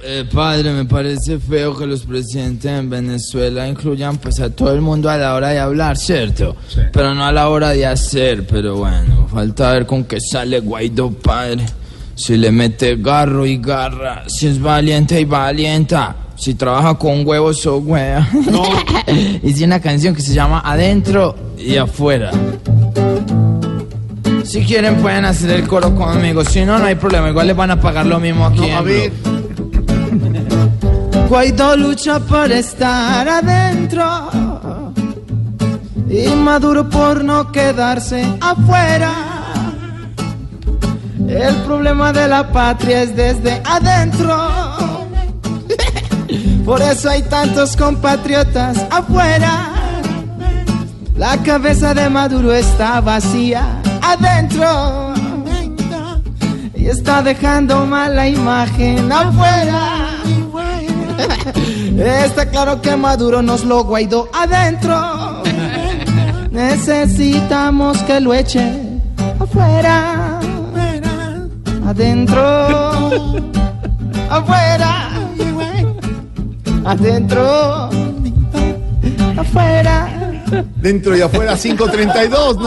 Eh, padre, me parece feo que los presidentes en Venezuela incluyan pues a todo el mundo a la hora de hablar, ¿cierto? Pero no a la hora de hacer, pero bueno, falta ver con qué sale Guaidó, padre. Si le mete garro y garra, si es valiente y valienta, si trabaja con huevos o huea. Hice una canción que se llama Adentro y Afuera. Si quieren pueden hacer el coro conmigo, si no, no hay problema, igual les van a pagar lo mismo aquí. a en ver. Blue. Guaidó lucha por estar adentro y Maduro por no quedarse afuera. El problema de la patria es desde adentro. Por eso hay tantos compatriotas afuera. La cabeza de Maduro está vacía adentro y está dejando mala imagen afuera. Está claro que Maduro nos lo guaidó adentro. Necesitamos que lo eche afuera. Adentro. Afuera. Adentro. Afuera. Dentro y afuera 532.